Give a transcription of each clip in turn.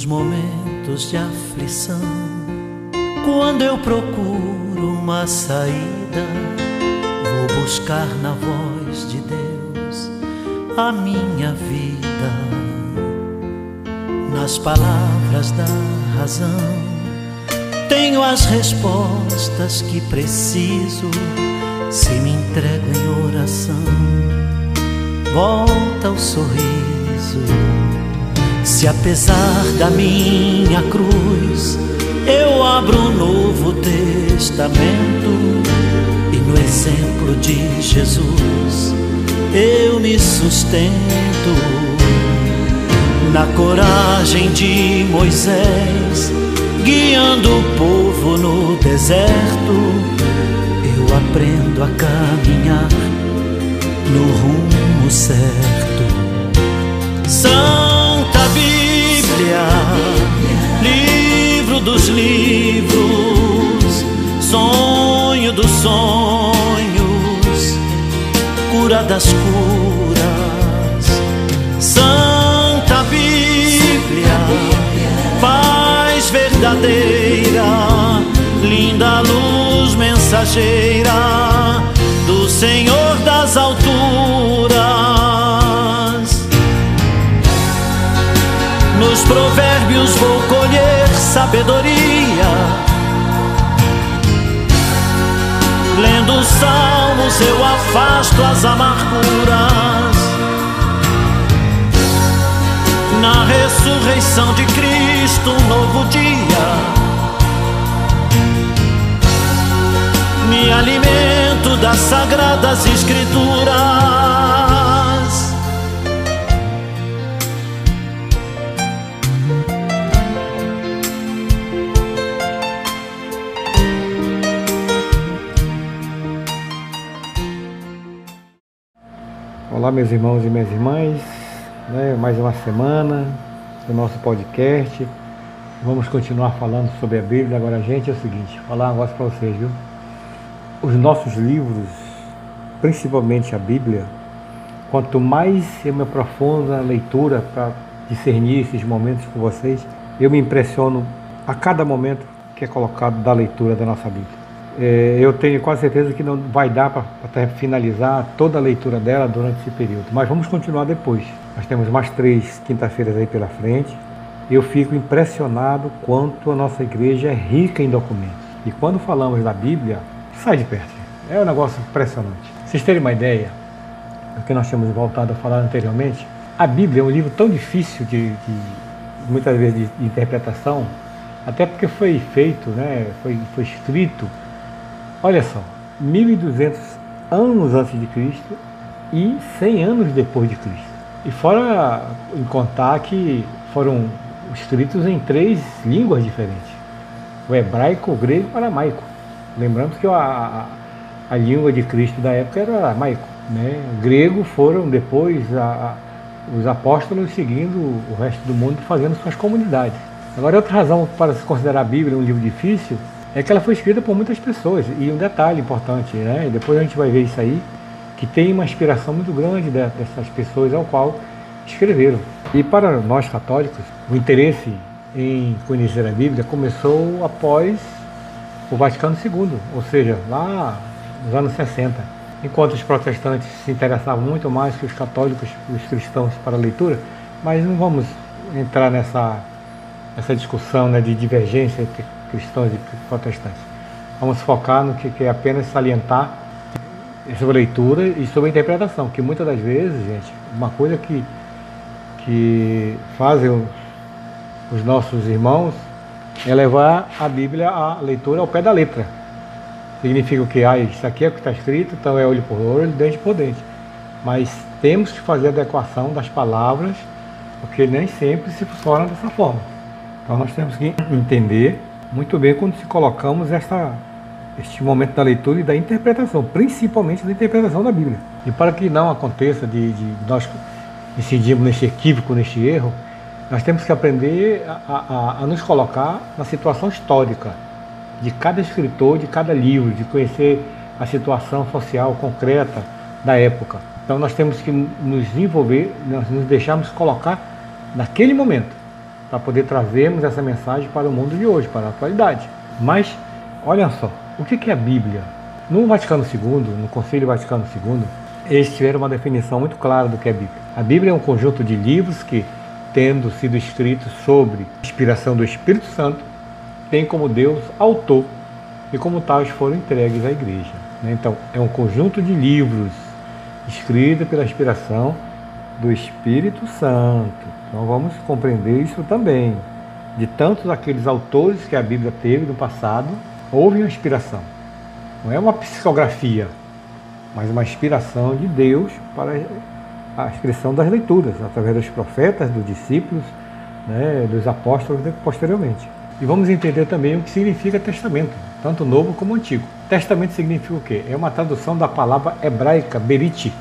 Nos momentos de aflição, quando eu procuro uma saída, vou buscar na voz de Deus a minha vida. Nas palavras da razão, tenho as respostas que preciso se me entrego em oração. Volta o sorriso se apesar da minha cruz eu abro um novo testamento. E no exemplo de Jesus eu me sustento. Na coragem de Moisés guiando o povo no deserto eu aprendo a caminhar no rumo certo. São dos livros, sonho dos sonhos, cura das curas, Santa Bíblia, paz verdadeira, linda luz mensageira do Senhor das alturas. Sabedoria. Lendo os salmos eu afasto as amarguras. Na ressurreição de Cristo, um novo dia. Me alimento das sagradas escrituras. Olá, meus irmãos e minhas irmãs, né? mais uma semana do nosso podcast. Vamos continuar falando sobre a Bíblia. Agora, gente, é o seguinte: falar um negócio para vocês, viu? Os nossos livros, principalmente a Bíblia, quanto mais eu me aprofundo na leitura para discernir esses momentos com vocês, eu me impressiono a cada momento que é colocado da leitura da nossa Bíblia. É, eu tenho quase certeza que não vai dar para finalizar toda a leitura dela durante esse período, mas vamos continuar depois. Nós temos mais três quinta-feiras aí pela frente. Eu fico impressionado quanto a nossa igreja é rica em documentos. E quando falamos da Bíblia, sai de perto. É um negócio impressionante. Vocês terem uma ideia do que nós temos voltado a falar anteriormente, a Bíblia é um livro tão difícil de, de muitas vezes de interpretação, até porque foi feito, né, foi, foi escrito Olha só, 1200 anos antes de Cristo e 100 anos depois de Cristo. E fora em contar que foram escritos em três línguas diferentes: o hebraico, o grego e o aramaico. Lembrando que a, a, a, língua de Cristo da época era aramaico. Né? O grego foram depois a, os apóstolos seguindo o resto do mundo fazendo suas comunidades. Agora, outra razão para se considerar a Bíblia um livro difícil é que ela foi escrita por muitas pessoas. E um detalhe importante, né? depois a gente vai ver isso aí, que tem uma inspiração muito grande dessas pessoas ao qual escreveram. E para nós católicos, o interesse em conhecer a Bíblia começou após o Vaticano II, ou seja, lá nos anos 60. Enquanto os protestantes se interessavam muito mais que os católicos, os cristãos para a leitura, mas não vamos entrar nessa, nessa discussão né, de divergência entre cristãos e protestantes. Vamos focar no que, é apenas salientar sobre a leitura e sobre a interpretação, que muitas das vezes, gente, uma coisa que, que fazem os nossos irmãos é levar a Bíblia, a leitura ao pé da letra. Significa o que? Ah, isso aqui é o que está escrito, então é olho por olho, dente por dente. Mas temos que fazer a adequação das palavras, porque nem sempre se funciona dessa forma. Então nós temos que entender muito bem quando se colocamos esta, este momento da leitura e da interpretação, principalmente da interpretação da Bíblia. E para que não aconteça de, de nós incidirmos neste equívoco, neste erro, nós temos que aprender a, a, a, nos colocar na situação histórica de cada escritor, de cada livro, de conhecer a situação social concreta da época. Então nós temos que nos envolver, nós nos deixarmos colocar naquele momento para poder trazermos essa mensagem para o mundo de hoje, para a atualidade. Mas, olha só, o que é a Bíblia? No Vaticano II, no Conselho Vaticano II, eles tiveram uma definição muito clara do que é a Bíblia. A Bíblia é um conjunto de livros que, tendo sido escritos sobre inspiração do Espírito Santo, tem como Deus autor e como tais foram entregues à igreja. Né? Então, é um conjunto de livros escritos pela inspiração do Espírito Santo. Então, vamos compreender isso também. De tantos aqueles autores que a Bíblia teve no passado, houve uma inspiração. Não é uma psicografia, mas uma inspiração de Deus para a inscrição das leituras, através dos profetas, dos discípulos, né, dos apóstolos posteriormente. E vamos entender também o que significa testamento, tanto novo como antigo. Testamento significa o quê? É uma tradução da palavra hebraica berit,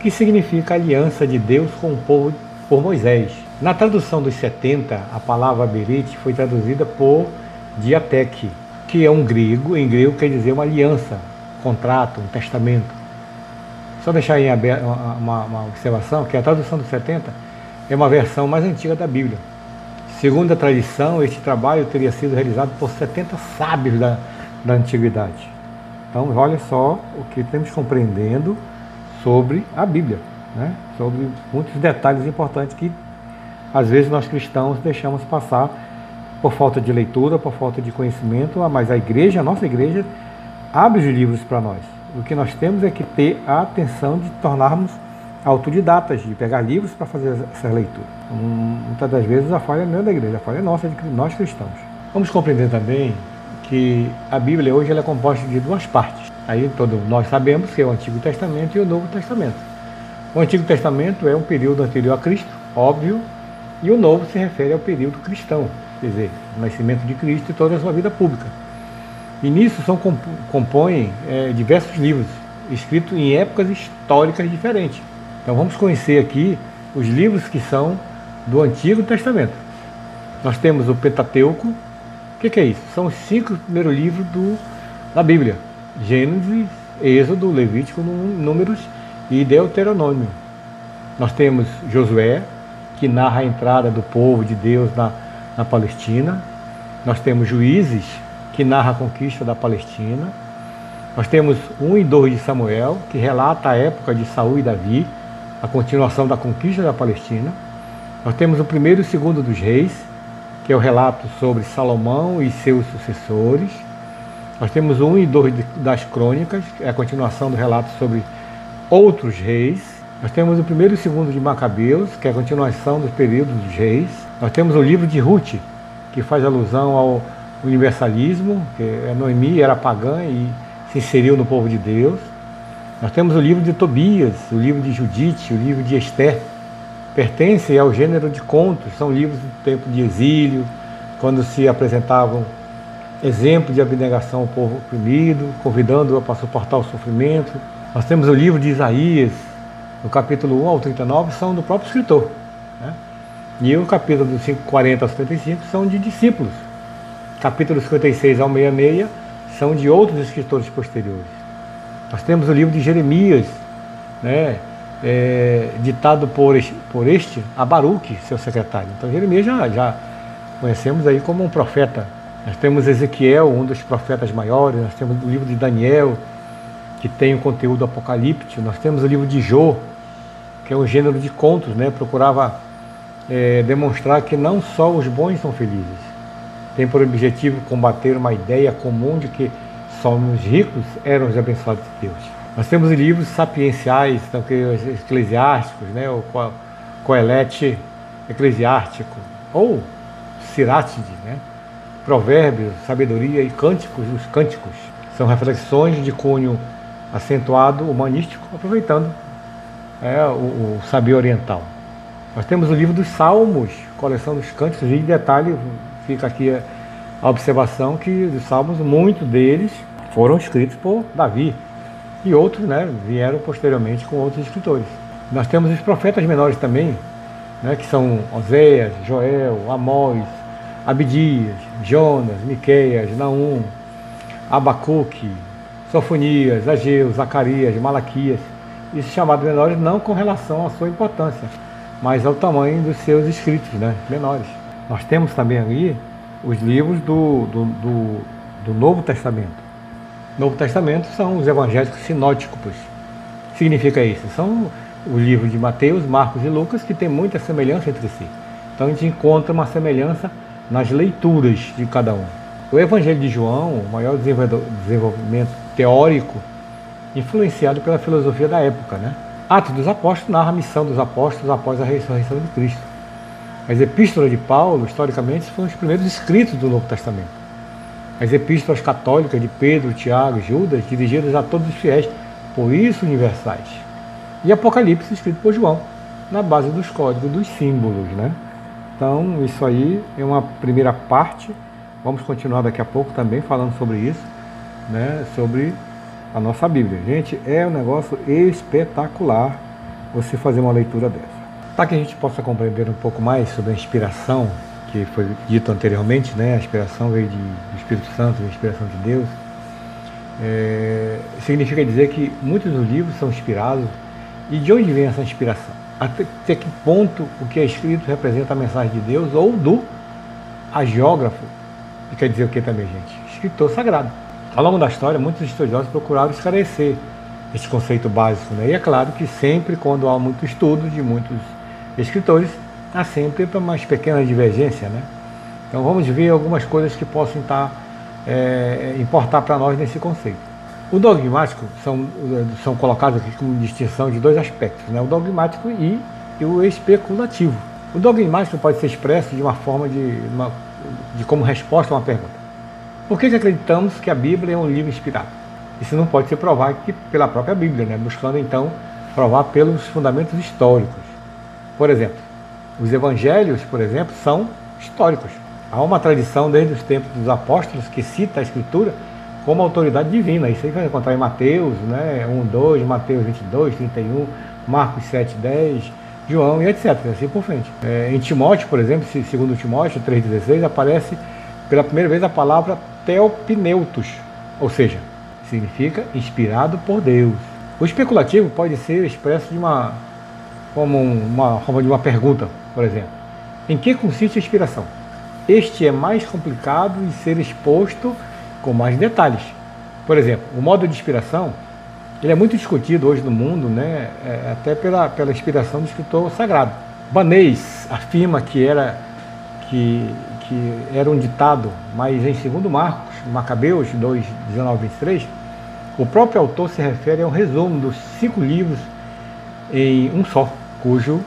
que significa aliança de Deus com o povo por Moisés. Na tradução dos 70, a palavra berit foi traduzida por diateke, que é um grego, em grego quer dizer uma aliança, contrato, um testamento. Só deixar aí uma, uma observação, que a tradução dos 70 é uma versão mais antiga da Bíblia. Segundo a tradição, este trabalho teria sido realizado por 70 sábios da, da antiguidade. Então, olha só o que temos compreendendo sobre a Bíblia, né? sobre muitos detalhes importantes que às vezes nós cristãos deixamos passar por falta de leitura, por falta de conhecimento, mas a igreja, a nossa igreja, abre os livros para nós. O que nós temos é que ter a atenção de tornarmos autodidatas, de pegar livros para fazer essa leitura. Muitas das vezes a falha não é da igreja, a falha é nossa, de nós cristãos. Vamos compreender também que a Bíblia hoje é composta de duas partes. Aí todo, nós sabemos que é o Antigo Testamento e o Novo Testamento. O Antigo Testamento é um período anterior a Cristo, óbvio, e o Novo se refere ao período cristão, quer dizer, o nascimento de Cristo e toda a sua vida pública. E nisso são, compõem é, diversos livros, escritos em épocas históricas diferentes. Então vamos conhecer aqui os livros que são do Antigo Testamento. Nós temos o Pentateuco. O que, que, é isso? São os cinco primeiros livros do, da Bíblia: Gênesis, Êxodo, Levítico, Números e Deuteronômio. Nós temos Josué, que narra a entrada do povo de Deus na, na Palestina. Nós temos Juízes, que narra a conquista da Palestina. Nós temos 1 e 2 de Samuel, que relata a época de Saul e Davi a continuação da conquista da Palestina. Nós temos o primeiro e o segundo dos reis, que é o relato sobre Salomão e seus sucessores. Nós temos um e dois das crônicas, é a continuação do relato sobre outros reis. Nós temos o primeiro e o segundo de Macabeus, que é a continuação dos períodos dos reis. Nós temos o livro de Ruth, que faz alusão ao universalismo, que é Noemi era pagã e se inseriu no povo de Deus. Nós temos o livro de Tobias, o livro de Judite, o livro de Esther. Pertencem ao gênero de contos, são livros do tempo de exílio, quando se apresentavam exemplos de abnegação ao povo oprimido, convidando-o para suportar o sofrimento. Nós temos o livro de Isaías, do capítulo 1 ao 39, são do próprio escritor. Né? E o capítulo do 40 ao 55 são de discípulos. Capítulo 56 ao 66 são de outros escritores posteriores. Nós temos o livro de Jeremias, né, é, ditado por, por este Abaruque, seu secretário. Então Jeremias já, já conhecemos aí como um profeta. Nós temos Ezequiel, um dos profetas maiores, nós temos o livro de Daniel, que tem o conteúdo apocalíptico, nós temos o livro de Jô, que é um gênero de contos, né? procurava é, demonstrar que não só os bons são felizes, tem por objetivo combater uma ideia comum de que somos ricos eram os abençoados de Deus. Nós temos livros sapienciais, então, que os eclesiásticos, né, o Coelete eclesiástico, ou Sirátide, né, provérbios, sabedoria e cânticos, os cânticos. São reflexões de cunho acentuado humanístico, aproveitando é, o, o saber oriental. Nós temos o livro dos Salmos, coleção dos cânticos, e em detalhe, fica aqui a observação que os Salmos, muitos deles, foram escritos por Davi e outros né, vieram posteriormente com outros escritores. Nós temos os profetas menores também, né, que são Oséias, Joel, Amós, Abidias, Jonas, Miqueias, Naum, Abacuque, Sofonias, Ageu, Zacarias, Malaquias. Isso chamado menores não com relação à sua importância, mas ao tamanho dos seus escritos né, menores. Nós temos também ali os livros do, do, do, do Novo Testamento. Novo Testamento são os evangélicos sinóticos. Significa isso? São os livros de Mateus, Marcos e Lucas que têm muita semelhança entre si. Então a gente encontra uma semelhança nas leituras de cada um. O Evangelho de João, o maior desenvolvimento teórico, influenciado pela filosofia da época, né? Atos dos Apóstolos narra a missão dos apóstolos após a ressurreição de Cristo. As epístolas de Paulo, historicamente, foram os primeiros escritos do Novo Testamento. As epístolas católicas de Pedro, Tiago Judas, dirigidas a todos os fiéis, por isso universais. E Apocalipse, escrito por João, na base dos códigos, dos símbolos. Né? Então, isso aí é uma primeira parte. Vamos continuar daqui a pouco também falando sobre isso, né? sobre a nossa Bíblia. Gente, é um negócio espetacular você fazer uma leitura dessa. Para que a gente possa compreender um pouco mais sobre a inspiração, que foi dito anteriormente, né? a inspiração veio de, do Espírito Santo, a inspiração de Deus, é, significa dizer que muitos dos livros são inspirados. E de onde vem essa inspiração? Até que ponto o que é escrito representa a mensagem de Deus ou do agiógrafo, que quer dizer o que também, gente? Escritor sagrado. Ao longo da história, muitos estudiosos procuraram esclarecer esse conceito básico. Né? E é claro que sempre, quando há muito estudo de muitos escritores, há sempre umas pequenas divergências. Né? Então vamos ver algumas coisas que possam estar, é, importar para nós nesse conceito. O dogmático são, são colocados aqui como distinção de dois aspectos, né? o dogmático e, e o especulativo. O dogmático pode ser expresso de uma forma de, uma, de como resposta a uma pergunta. Por que, que acreditamos que a Bíblia é um livro inspirado? Isso não pode ser provado que pela própria Bíblia, né? buscando então provar pelos fundamentos históricos. Por exemplo, os evangelhos, por exemplo, são históricos. Há uma tradição desde os tempos dos apóstolos que cita a Escritura como autoridade divina. Isso aí vai encontrar em Mateus, né? 1, 2, Mateus 22, 31, Marcos 7, 10, João e etc. Assim por frente. É, em Timóteo, por exemplo, segundo Timóteo 3,16, aparece pela primeira vez a palavra teopneutos, ou seja, significa inspirado por Deus. O especulativo pode ser expresso de uma como uma forma de uma pergunta, por exemplo. Em que consiste a inspiração? Este é mais complicado de ser exposto com mais detalhes. Por exemplo, o modo de inspiração ele é muito discutido hoje no mundo, né, é, até pela, pela inspiração do escritor sagrado. Banês afirma que era que que era um ditado, mas em segundo Marcos, Macabeus 2, 19 23, o próprio autor se refere ao resumo dos cinco livros em um só, cujo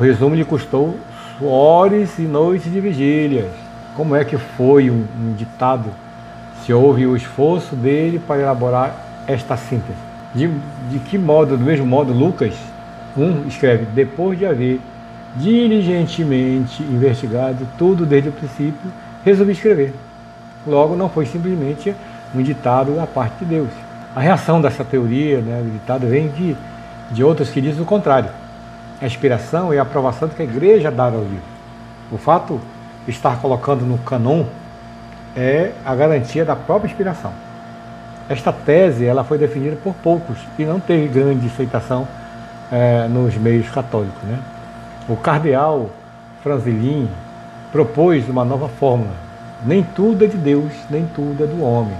resumo lhe custou suores e noites de vigílias. Como é que foi um, um ditado se houve o esforço dele para elaborar esta síntese? De, de que modo, do mesmo modo, Lucas 1 escreve, depois de haver diligentemente investigado tudo desde o princípio, resolvi escrever. Logo, não foi simplesmente um ditado da parte de Deus. A reação dessa teoria, né, do ditado, vem de, de outros que dizem o contrário. A inspiração e a aprovação que a igreja dá ao livro. O fato de estar colocando no canon é a garantia da própria inspiração. Esta tese ela foi definida por poucos e não teve grande aceitação é, nos meios católicos. Né? O cardeal Franzilin propôs uma nova fórmula. Nem tudo é de Deus, nem tudo é do homem.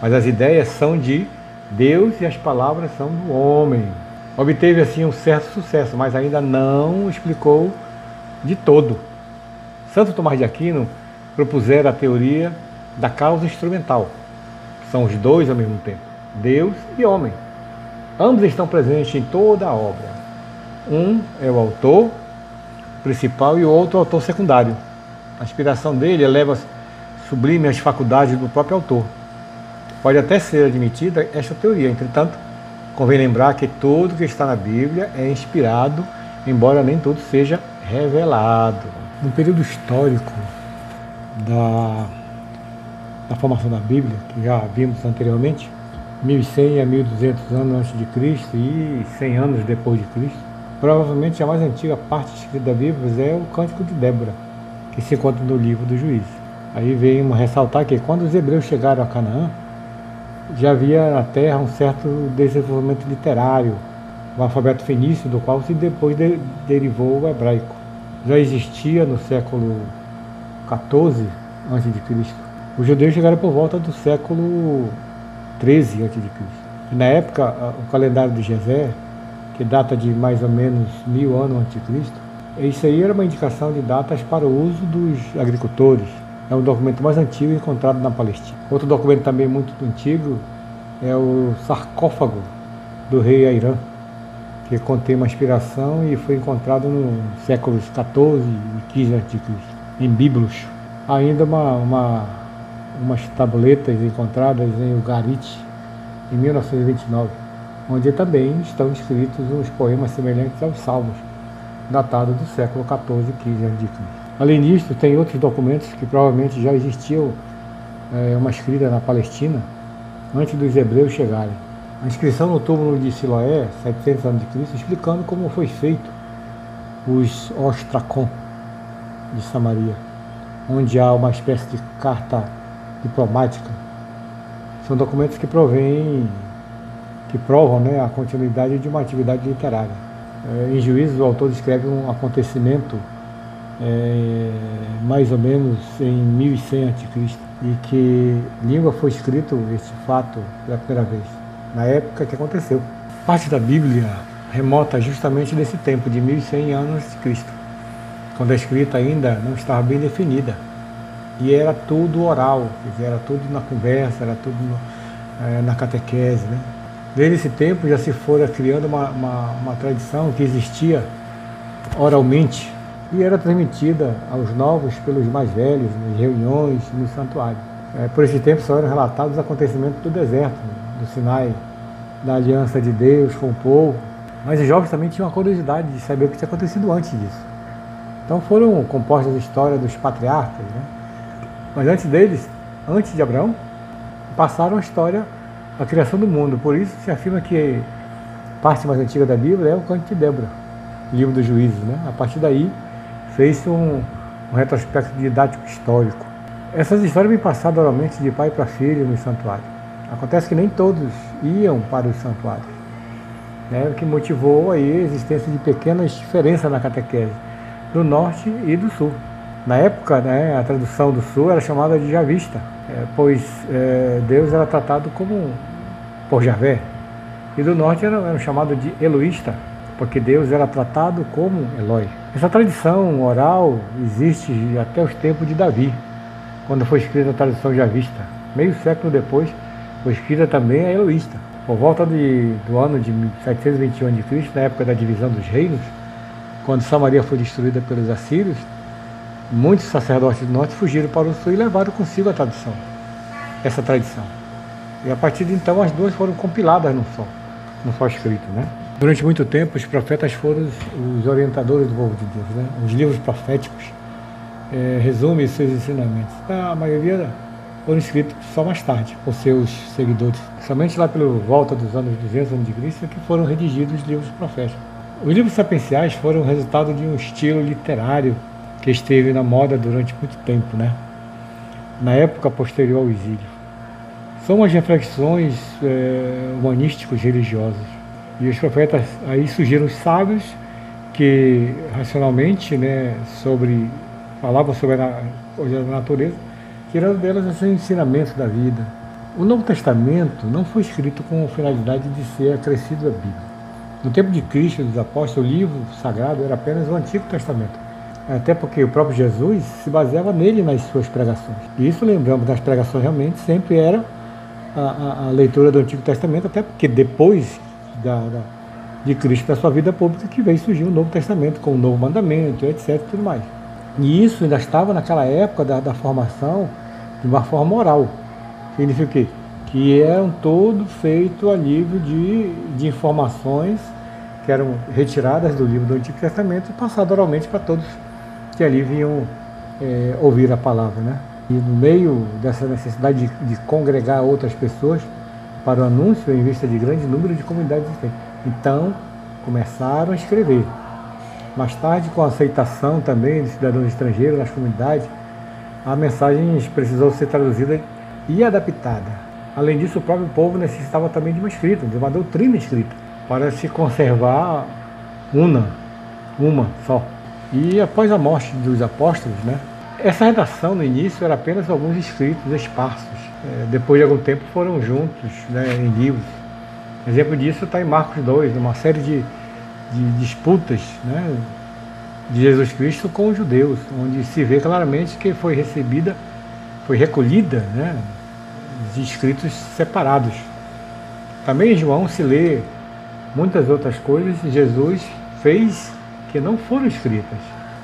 Mas as ideias são de Deus e as palavras são do homem. Obteve assim um certo sucesso, mas ainda não explicou de todo. Santo Tomás de Aquino propusera a teoria da causa instrumental. São os dois ao mesmo tempo, Deus e homem. Ambos estão presentes em toda a obra. Um é o autor principal e o outro autor secundário. A inspiração dele eleva sublime as faculdades do próprio autor. Pode até ser admitida esta teoria, entretanto, convém lembrar que tudo que está na Bíblia é inspirado, embora nem tudo seja revelado. No período histórico da, da formação da Bíblia, que já vimos anteriormente, 1100 a 1200 anos antes de Cristo e 100 anos depois de Cristo, Provavelmente a mais antiga parte escrita da Bíblia é o Cântico de Débora, que se encontra no livro do Juízes. Aí vem ressaltar que quando os hebreus chegaram a Canaã, já havia na terra um certo desenvolvimento literário, o alfabeto fenício, do qual se depois de, derivou o hebraico. Já existia no século 14 a.C. Os judeus chegaram por volta do século 13 a.C. Na época, o calendário de Jezé, que data de mais ou menos mil anos antes de Cristo, isso aí era uma indicação de datas para o uso dos agricultores. É o documento mais antigo encontrado na Palestina. Outro documento também muito antigo é o sarcófago do rei Airã, que contém uma inspiração e foi encontrado nos séculos 14 e 15 a.C., em Biblos. Ainda uma, uma, umas tabuletas encontradas em Ugarit, em 1929, onde também estão escritos uns poemas semelhantes aos Salmos, datados do século 14 e 15 a.C. Além disso, tem outros documentos que provavelmente já existiam é, uma escrita na Palestina antes dos hebreus chegarem. A inscrição no túmulo de Siloé, 700 a.C., explicando como foi feito os ostracon de Samaria, onde há uma espécie de carta diplomática. São documentos que provêm, que provam né, a continuidade de uma atividade literária. É, em juízo, o autor descreve um acontecimento é, mais ou menos em 1100 a.C. e que língua foi escrito este fato pela primeira vez, na época que aconteceu. Parte da Bíblia remota justamente desse tempo, de 1100 anos de Cristo, quando a escrita ainda não estava bem definida. E era tudo oral, era tudo na conversa, era tudo no, é, na catequese. Né? Desde esse tempo já se fora criando uma, uma, uma tradição que existia oralmente e era transmitida aos novos pelos mais velhos, nas reuniões, no santuário. É, por esse tempo só eram relatados os acontecimentos do deserto, do Sinai, da aliança de Deus com o povo. Mas os jovens também tinham a curiosidade de saber o que tinha acontecido antes disso. Então foram compostas a história dos patriarcas, né? Mas antes deles, antes de Abraão, passaram a história da criação do mundo. Por isso se afirma que a parte mais antiga da Bíblia é o Canto de Débora, livro dos juízes. Né? A partir daí fez um, um retrospecto didático histórico. Essas histórias vêm passadas oralmente de pai para filho no santuário. Acontece que nem todos iam para os santuários, né, o que motivou aí a existência de pequenas diferenças na catequese do norte e do sul. Na época, né, a tradução do sul era chamada de javista, é, pois é, Deus era tratado como por Javé, e do norte era, era chamado de Eloísta, porque Deus era tratado como Eloi. Essa tradição oral existe até os tempos de Davi, quando foi escrita a tradição javista. Meio século depois, foi escrita também a Eloísta. Por volta de, do ano de 721 a.C., na época da divisão dos reinos, quando Samaria foi destruída pelos assírios, muitos sacerdotes do norte fugiram para o sul e levaram consigo a tradição, essa tradição. E a partir de então as duas foram compiladas num só, num só escrito, né? Durante muito tempo, os profetas foram os, orientadores do povo de Deus. Né? Os livros proféticos é, resumem seus ensinamentos. A maioria foram escritos só mais tarde, por seus seguidores. Somente lá pela volta dos anos 200 a.C. que foram redigidos os livros proféticos. Os livros sapienciais foram o resultado de um estilo literário que esteve na moda durante muito tempo, né? na época posterior ao exílio. São as reflexões é, humanísticos religiosas e os profetas aí surgiram os sábios que racionalmente, né, sobre falavam sobre a, a natureza, tirando delas esse ensinamento da vida. O Novo Testamento não foi escrito com a finalidade de ser acrescido à Bíblia. No tempo de Cristo dos apóstolos, o livro sagrado era apenas o Antigo Testamento. Até porque o próprio Jesus se baseava nele nas suas pregações. E isso, lembramos, das pregações realmente sempre era a, a, a leitura do Antigo Testamento, até porque depois da, da, de Cristo na sua vida pública que veio surgir o Novo Testamento com o Novo Mandamento, etc. Tudo mais. E isso ainda estava naquela época da, da formação de uma forma oral. Significa o quê? Que eram todo feito a nível de, de informações que eram retiradas do livro do Antigo Testamento e passadas oralmente para todos que ali vinham é, ouvir a palavra. Né? E no meio dessa necessidade de, de congregar outras pessoas, para o anúncio em vista de grande número de comunidades existentes. Então, começaram a escrever. Mais tarde, com a aceitação também de cidadãos estrangeiros nas comunidades, a mensagem precisou ser traduzida e adaptada. Além disso, o próprio povo necessitava também de uma escrita, de uma doutrina escrita, para se conservar una, uma só. E após a morte dos apóstolos, né, Essa redação no início era apenas alguns escritos esparsos. É, depois de algum tempo foram juntos né, em livros. Exemplo disso está em Marcos 2, numa série de, de disputas né, de Jesus Cristo com os judeus, onde se vê claramente que foi recebida, foi recolhida né, de escritos separados. Também em João se lê muitas outras coisas Jesus fez que não foram escritas.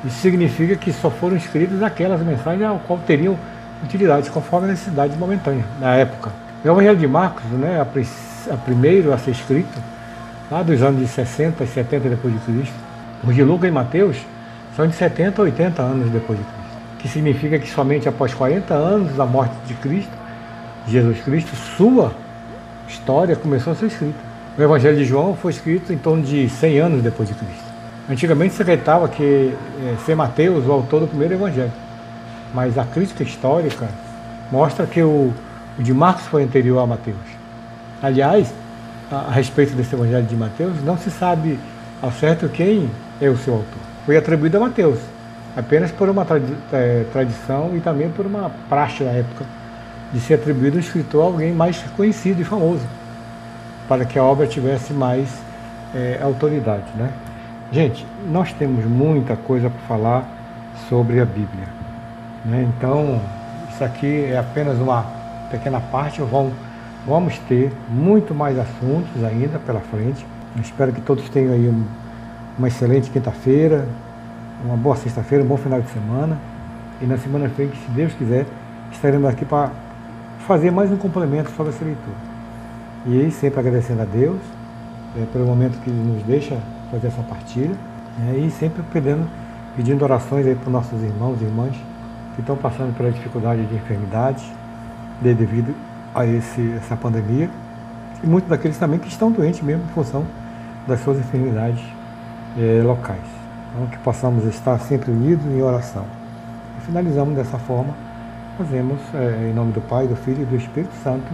Isso significa que só foram escritas aquelas mensagens ao qual teriam utilidade, conforme a necessidade momentânea na época. O Evangelho de Marcos, né, a, a primeiro a ser escrito, lá dos anos de 60 e 70 depois de Cristo. Os de Lucas e Mateus são de 70 a 80 anos depois de Cristo. Que significa que somente após 40 anos da morte de Cristo, Jesus Cristo, sua história começou a ser escrita. O Evangelho de João foi escrito em torno de 100 anos depois de Cristo. Antigamente se acreditava que é, ser Mateus o autor do primeiro Evangelho. Mas a crítica histórica mostra que o, o de Marcos foi anterior a Mateus. Aliás, a, a respeito desse Evangelho de Mateus, não se sabe ao certo quem é o seu autor. Foi atribuído a Mateus, apenas por uma tradi é, tradição e também por uma praxe da época de ser atribuído um escritor a alguém mais conhecido e famoso, para que a obra tivesse mais é, autoridade. Né? Gente, nós temos muita coisa para falar sobre a Bíblia. Né? Então, isso aqui é apenas uma pequena parte. Vamos, ter muito mais assuntos ainda pela frente. Eu espero que todos tenham aí um, uma excelente quinta-feira, uma boa sexta-feira, um bom final de semana. E na semana frente, se Deus quiser, estaremos aqui para fazer mais um complemento sobre essa leitura. E sempre agradecendo a Deus é, pelo momento que Ele nos deixa fazer essa partilha. É, e sempre pedindo, pedindo orações para os nossos irmãos e irmãs que estão passando pela dificuldade de enfermidade de, devido a esse, essa pandemia. E muitos daqueles também que estão doentes mesmo em função das suas enfermidades é, locais. Então, que possamos estar sempre unidos em oração. E finalizamos dessa forma, fazemos é, em nome do Pai, do Filho e do Espírito Santo.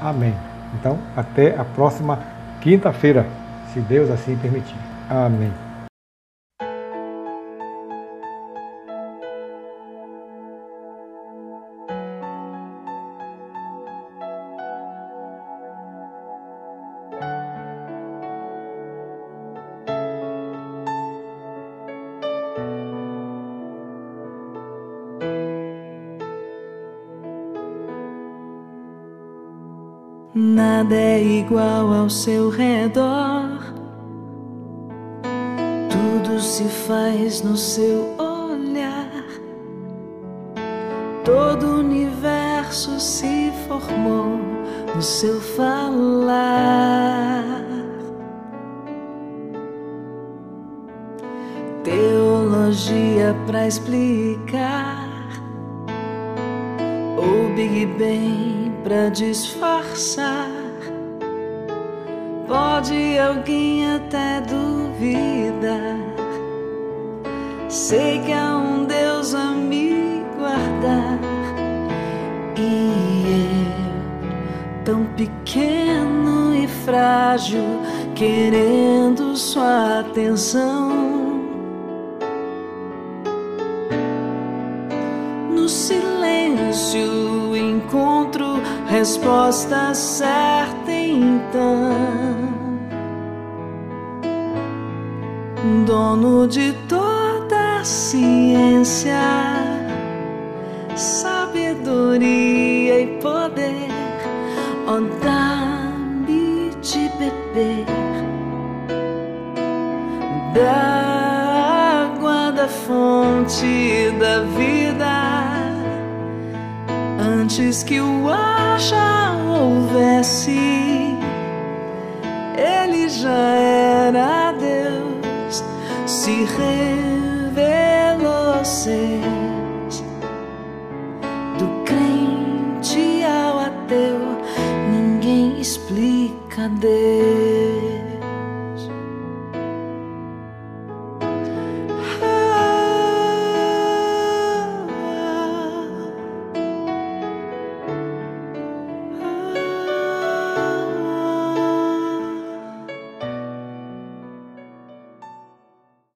Amém. Então, até a próxima quinta-feira, se Deus assim permitir. Amém. Nada é igual ao seu redor. Tudo se faz no seu olhar. Todo o universo se formou no seu falar. Teologia para explicar o Big Bang pra disfarçar. Pode alguém até duvidar. Sei que há um Deus a me guardar. E eu, tão pequeno e frágil, querendo sua atenção. Resposta certa então. Dono de toda a ciência, sabedoria e poder, ó, dá-me de beber da água da fonte da vida antes que o acha houvesse, ele já era Deus, se revelou ser do crente ao ateu, ninguém explica Deus.